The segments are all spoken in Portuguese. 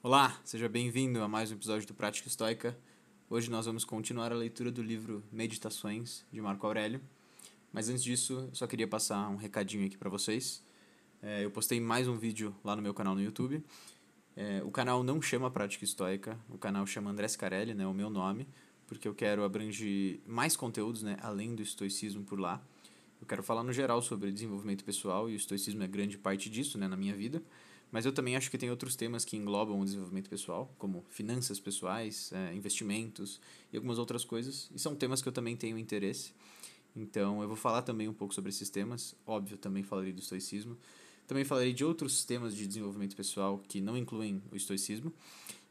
Olá, seja bem-vindo a mais um episódio do Prática Estoica. Hoje nós vamos continuar a leitura do livro Meditações de Marco Aurélio. Mas antes disso, só queria passar um recadinho aqui para vocês. É, eu postei mais um vídeo lá no meu canal no YouTube. É, o canal não chama Prática Estoica, o canal chama André Scarelli, né, o meu nome, porque eu quero abranger mais conteúdos, né, além do estoicismo por lá. Eu quero falar no geral sobre desenvolvimento pessoal e o estoicismo é grande parte disso, né, na minha vida. Mas eu também acho que tem outros temas que englobam o desenvolvimento pessoal, como finanças pessoais, é, investimentos e algumas outras coisas. E são temas que eu também tenho interesse. Então eu vou falar também um pouco sobre esses temas. Óbvio, também falarei do estoicismo. Também falarei de outros temas de desenvolvimento pessoal que não incluem o estoicismo.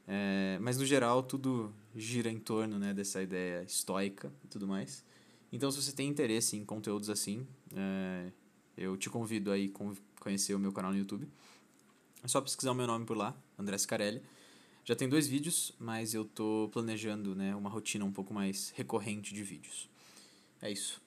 É, mas no geral tudo gira em torno né, dessa ideia estoica e tudo mais. Então se você tem interesse em conteúdos assim, é, eu te convido a conhecer o meu canal no YouTube. É só pesquisar o meu nome por lá, André Scarelli. Já tem dois vídeos, mas eu tô planejando né, uma rotina um pouco mais recorrente de vídeos. É isso.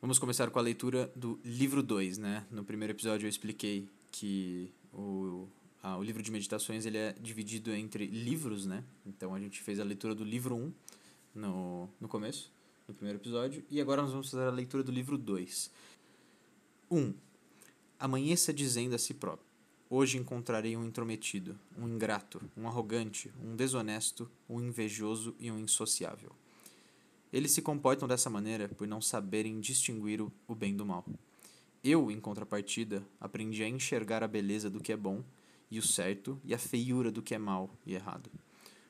Vamos começar com a leitura do livro 2, né? No primeiro episódio eu expliquei que o, ah, o livro de meditações ele é dividido entre livros, né? Então a gente fez a leitura do livro 1 um no, no começo, no primeiro episódio, e agora nós vamos fazer a leitura do livro 2. 1. Um, amanheça dizendo a si próprio: Hoje encontrarei um intrometido, um ingrato, um arrogante, um desonesto, um invejoso e um insociável. Eles se comportam dessa maneira por não saberem distinguir o, o bem do mal. Eu, em contrapartida, aprendi a enxergar a beleza do que é bom e o certo e a feiura do que é mal e errado.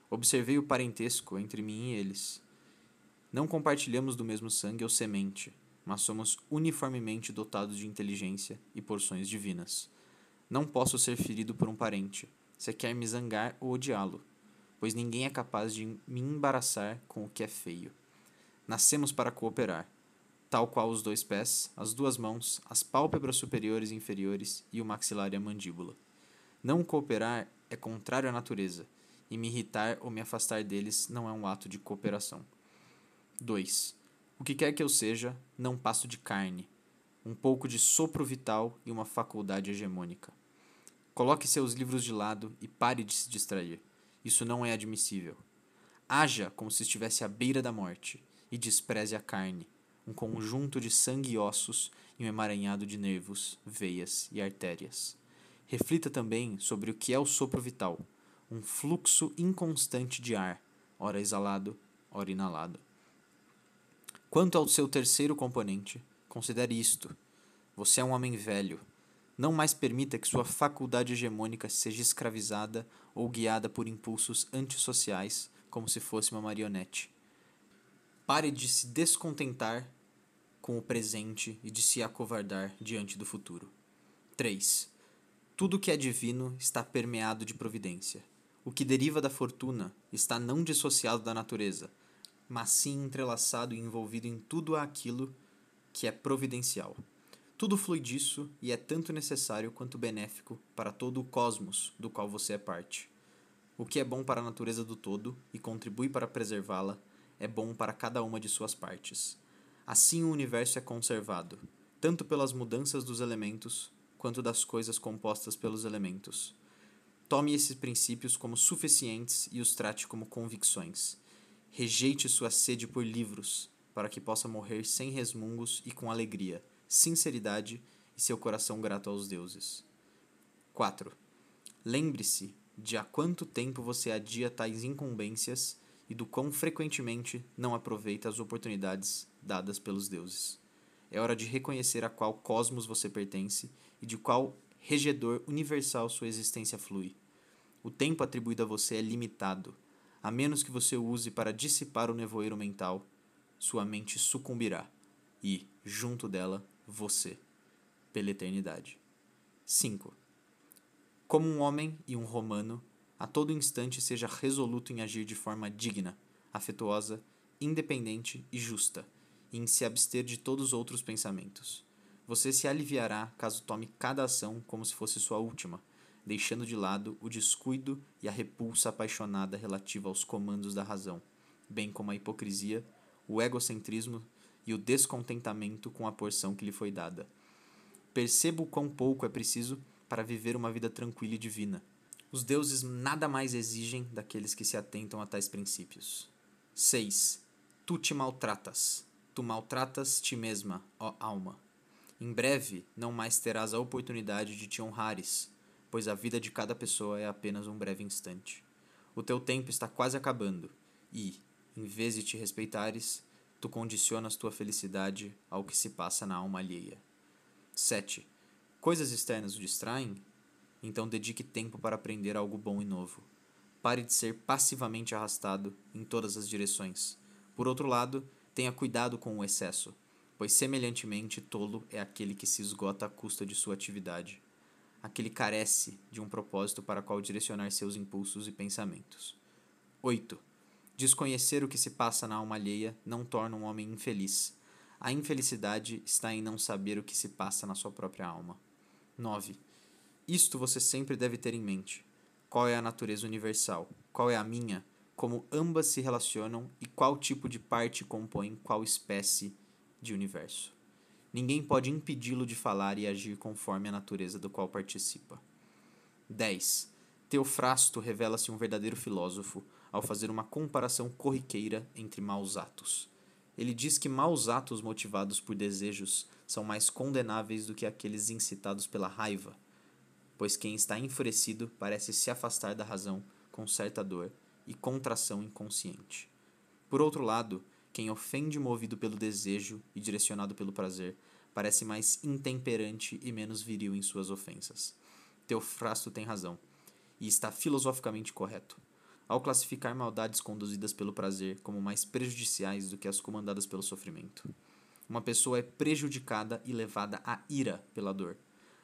Observei o parentesco entre mim e eles. Não compartilhamos do mesmo sangue ou semente, mas somos uniformemente dotados de inteligência e porções divinas. Não posso ser ferido por um parente, se quer me zangar ou odiá-lo, pois ninguém é capaz de me embaraçar com o que é feio. Nascemos para cooperar, tal qual os dois pés, as duas mãos, as pálpebras superiores e inferiores e o maxilar e a mandíbula. Não cooperar é contrário à natureza, e me irritar ou me afastar deles não é um ato de cooperação. 2. O que quer que eu seja, não passo de carne, um pouco de sopro vital e uma faculdade hegemônica. Coloque seus livros de lado e pare de se distrair. Isso não é admissível. Haja como se estivesse à beira da morte e despreze a carne, um conjunto de sangue e ossos e um emaranhado de nervos, veias e artérias. Reflita também sobre o que é o sopro vital, um fluxo inconstante de ar, ora exalado, ora inalado. Quanto ao seu terceiro componente, considere isto: você é um homem velho. Não mais permita que sua faculdade hegemônica seja escravizada ou guiada por impulsos antissociais, como se fosse uma marionete. Pare de se descontentar com o presente e de se acovardar diante do futuro. 3. Tudo que é divino está permeado de providência. O que deriva da fortuna está não dissociado da natureza, mas sim entrelaçado e envolvido em tudo aquilo que é providencial. Tudo flui disso e é tanto necessário quanto benéfico para todo o cosmos do qual você é parte. O que é bom para a natureza do todo e contribui para preservá-la é bom para cada uma de suas partes. Assim o universo é conservado, tanto pelas mudanças dos elementos quanto das coisas compostas pelos elementos. Tome esses princípios como suficientes e os trate como convicções. Rejeite sua sede por livros, para que possa morrer sem resmungos e com alegria, sinceridade e seu coração grato aos deuses. 4. Lembre-se de há quanto tempo você adia tais incumbências e do quão frequentemente não aproveita as oportunidades dadas pelos deuses. É hora de reconhecer a qual cosmos você pertence e de qual regedor universal sua existência flui. O tempo atribuído a você é limitado. A menos que você o use para dissipar o nevoeiro mental, sua mente sucumbirá e, junto dela, você, pela eternidade. 5. Como um homem e um romano, a todo instante seja resoluto em agir de forma digna, afetuosa, independente e justa, e em se abster de todos os outros pensamentos. Você se aliviará caso tome cada ação como se fosse sua última, deixando de lado o descuido e a repulsa apaixonada relativa aos comandos da razão, bem como a hipocrisia, o egocentrismo e o descontentamento com a porção que lhe foi dada. Perceba o quão pouco é preciso para viver uma vida tranquila e divina Os deuses nada mais exigem daqueles que se atentam a tais princípios. 6. Tu te maltratas. Tu maltratas ti mesma, ó alma. Em breve não mais terás a oportunidade de te honrares, pois a vida de cada pessoa é apenas um breve instante. O teu tempo está quase acabando, e, em vez de te respeitares, tu condicionas tua felicidade ao que se passa na alma alheia. 7. Coisas externas o distraem? Então dedique tempo para aprender algo bom e novo. Pare de ser passivamente arrastado em todas as direções. Por outro lado, tenha cuidado com o excesso, pois semelhantemente tolo é aquele que se esgota à custa de sua atividade. Aquele carece de um propósito para qual direcionar seus impulsos e pensamentos. 8. Desconhecer o que se passa na alma alheia não torna um homem infeliz. A infelicidade está em não saber o que se passa na sua própria alma. 9. Isto você sempre deve ter em mente. Qual é a natureza universal? Qual é a minha? Como ambas se relacionam e qual tipo de parte compõe qual espécie de universo? Ninguém pode impedi-lo de falar e agir conforme a natureza do qual participa. 10. Teofrasto revela-se um verdadeiro filósofo ao fazer uma comparação corriqueira entre maus atos. Ele diz que maus atos motivados por desejos são mais condenáveis do que aqueles incitados pela raiva, pois quem está enfurecido parece se afastar da razão com certa dor e contração inconsciente. Por outro lado, quem ofende movido pelo desejo e direcionado pelo prazer parece mais intemperante e menos viril em suas ofensas. Teofrasto tem razão, e está filosoficamente correto ao classificar maldades conduzidas pelo prazer como mais prejudiciais do que as comandadas pelo sofrimento. Uma pessoa é prejudicada e levada à ira pela dor.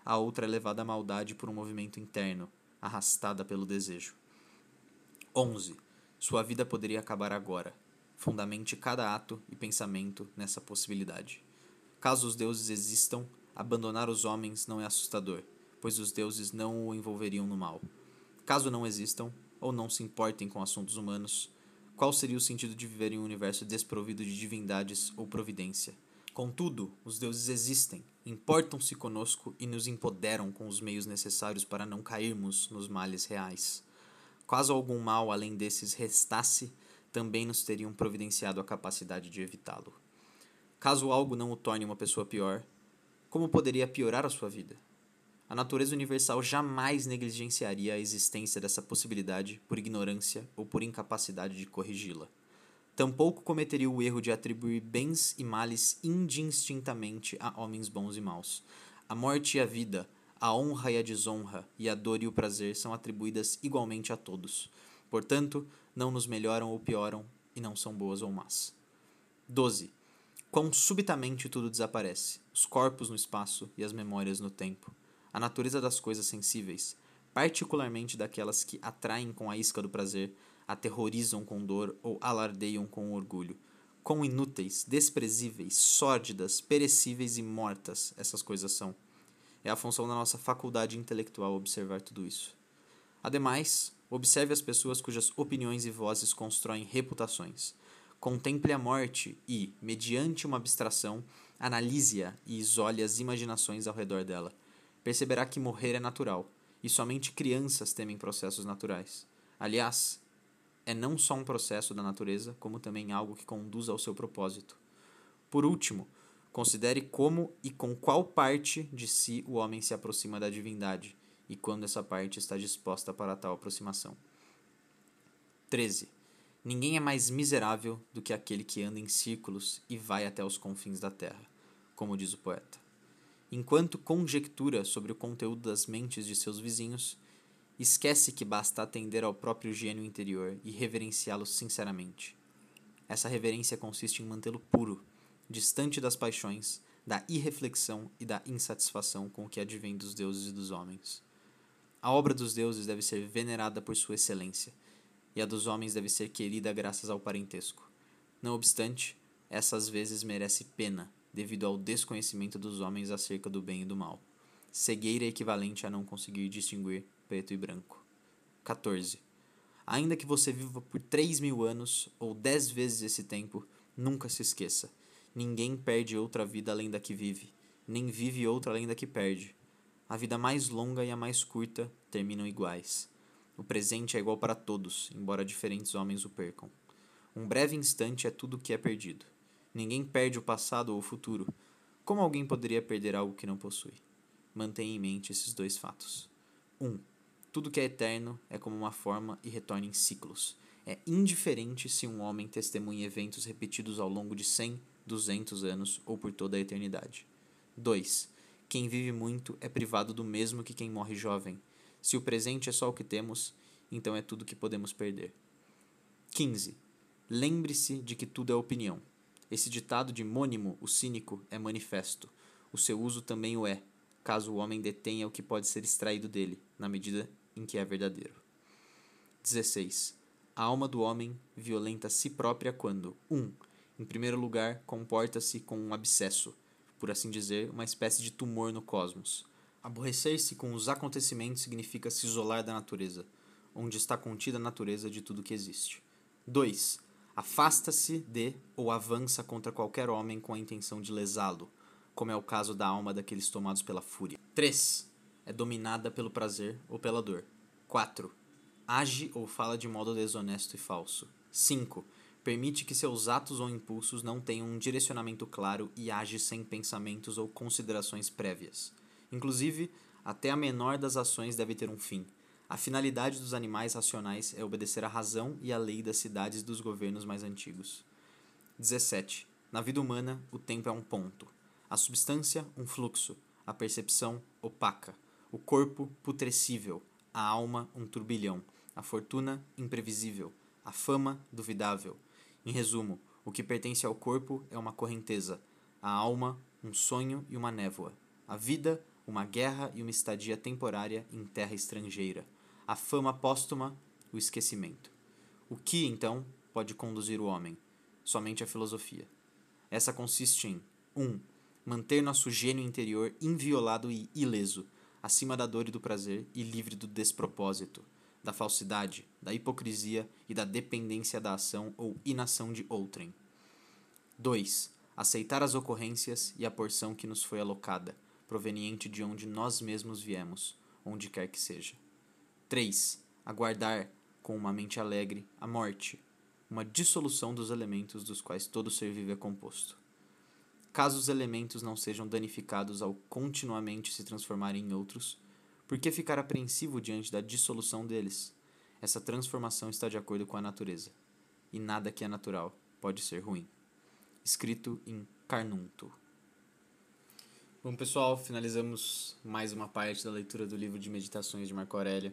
A outra é levada à maldade por um movimento interno, arrastada pelo desejo. 11. Sua vida poderia acabar agora. Fundamente cada ato e pensamento nessa possibilidade. Caso os deuses existam, abandonar os homens não é assustador, pois os deuses não o envolveriam no mal. Caso não existam, ou não se importem com assuntos humanos, qual seria o sentido de viver em um universo desprovido de divindades ou providência? Contudo, os deuses existem, importam-se conosco e nos empoderam com os meios necessários para não cairmos nos males reais. Caso algum mal além desses restasse, também nos teriam providenciado a capacidade de evitá-lo. Caso algo não o torne uma pessoa pior, como poderia piorar a sua vida? A natureza universal jamais negligenciaria a existência dessa possibilidade por ignorância ou por incapacidade de corrigi-la. Tampouco cometeria o erro de atribuir bens e males indistintamente a homens bons e maus. A morte e a vida, a honra e a desonra, e a dor e o prazer são atribuídas igualmente a todos. Portanto, não nos melhoram ou pioram, e não são boas ou más. 12. Quão subitamente tudo desaparece, os corpos no espaço e as memórias no tempo a natureza das coisas sensíveis, particularmente daquelas que atraem com a isca do prazer, aterrorizam com dor ou alardeiam com orgulho. Quão inúteis, desprezíveis, sórdidas, perecíveis e mortas essas coisas são. É a função da nossa faculdade intelectual observar tudo isso. Ademais, observe as pessoas cujas opiniões e vozes constroem reputações. Contemple a morte e, mediante uma abstração, analise-a e isole as imaginações ao redor dela perceberá que morrer é natural, e somente crianças temem processos naturais. Aliás, é não só um processo da natureza, como também algo que conduz ao seu propósito. Por último, considere como e com qual parte de si o homem se aproxima da divindade, e quando essa parte está disposta para tal aproximação. 13. Ninguém é mais miserável do que aquele que anda em círculos e vai até os confins da terra, como diz o poeta enquanto conjectura sobre o conteúdo das mentes de seus vizinhos, esquece que basta atender ao próprio gênio interior e reverenciá-lo sinceramente. Essa reverência consiste em mantê-lo puro, distante das paixões, da irreflexão e da insatisfação com o que advém dos deuses e dos homens. A obra dos deuses deve ser venerada por sua excelência, e a dos homens deve ser querida graças ao parentesco. Não obstante, essa às vezes merece pena, devido ao desconhecimento dos homens acerca do bem e do mal. Cegueira equivalente a não conseguir distinguir preto e branco. 14. Ainda que você viva por 3 mil anos ou 10 vezes esse tempo, nunca se esqueça: ninguém perde outra vida além da que vive, nem vive outra além da que perde. A vida mais longa e a mais curta terminam iguais. O presente é igual para todos, embora diferentes homens o percam. Um breve instante é tudo o que é perdido. Ninguém perde o passado ou o futuro. Como alguém poderia perder algo que não possui? Mantenha em mente esses dois fatos. 1. Um, tudo que é eterno é como uma forma e retorna em ciclos. É indiferente se um homem testemunha eventos repetidos ao longo de 100, 200 anos ou por toda a eternidade. 2. Quem vive muito é privado do mesmo que quem morre jovem. Se o presente é só o que temos, então é tudo que podemos perder. 15. Lembre-se de que tudo é opinião. Esse ditado de Mônimo, o cínico, é manifesto. O seu uso também o é, caso o homem detenha o que pode ser extraído dele, na medida em que é verdadeiro. 16. A alma do homem violenta si própria quando 1. Um, em primeiro lugar, comporta-se com um abscesso, por assim dizer, uma espécie de tumor no cosmos. Aborrecer-se com os acontecimentos significa se isolar da natureza, onde está contida a natureza de tudo que existe. 2 afasta-se de ou avança contra qualquer homem com a intenção de lesá-lo, como é o caso da alma daqueles tomados pela fúria. 3. É dominada pelo prazer ou pela dor. 4. Age ou fala de modo desonesto e falso. 5. Permite que seus atos ou impulsos não tenham um direcionamento claro e age sem pensamentos ou considerações prévias. Inclusive, até a menor das ações deve ter um fim a finalidade dos animais racionais é obedecer à razão e à lei das cidades dos governos mais antigos. 17. Na vida humana, o tempo é um ponto. A substância, um fluxo. A percepção, opaca. O corpo, putrescível. A alma, um turbilhão. A fortuna, imprevisível. A fama, duvidável. Em resumo, o que pertence ao corpo é uma correnteza. A alma, um sonho e uma névoa. A vida, uma guerra e uma estadia temporária em terra estrangeira a fama póstuma, o esquecimento. O que, então, pode conduzir o homem? Somente a filosofia. Essa consiste em 1. Um, manter nosso gênio interior inviolado e ileso, acima da dor e do prazer e livre do despropósito, da falsidade, da hipocrisia e da dependência da ação ou inação de outrem. 2. Aceitar as ocorrências e a porção que nos foi alocada, proveniente de onde nós mesmos viemos, onde quer que seja. 3. Aguardar, com uma mente alegre, a morte, uma dissolução dos elementos dos quais todo ser vivo é composto. Caso os elementos não sejam danificados ao continuamente se transformarem em outros, por que ficar apreensivo diante da dissolução deles? Essa transformação está de acordo com a natureza, e nada que é natural pode ser ruim. Escrito em Carnunto. Bom, pessoal, finalizamos mais uma parte da leitura do livro de Meditações de Marco Aurélio.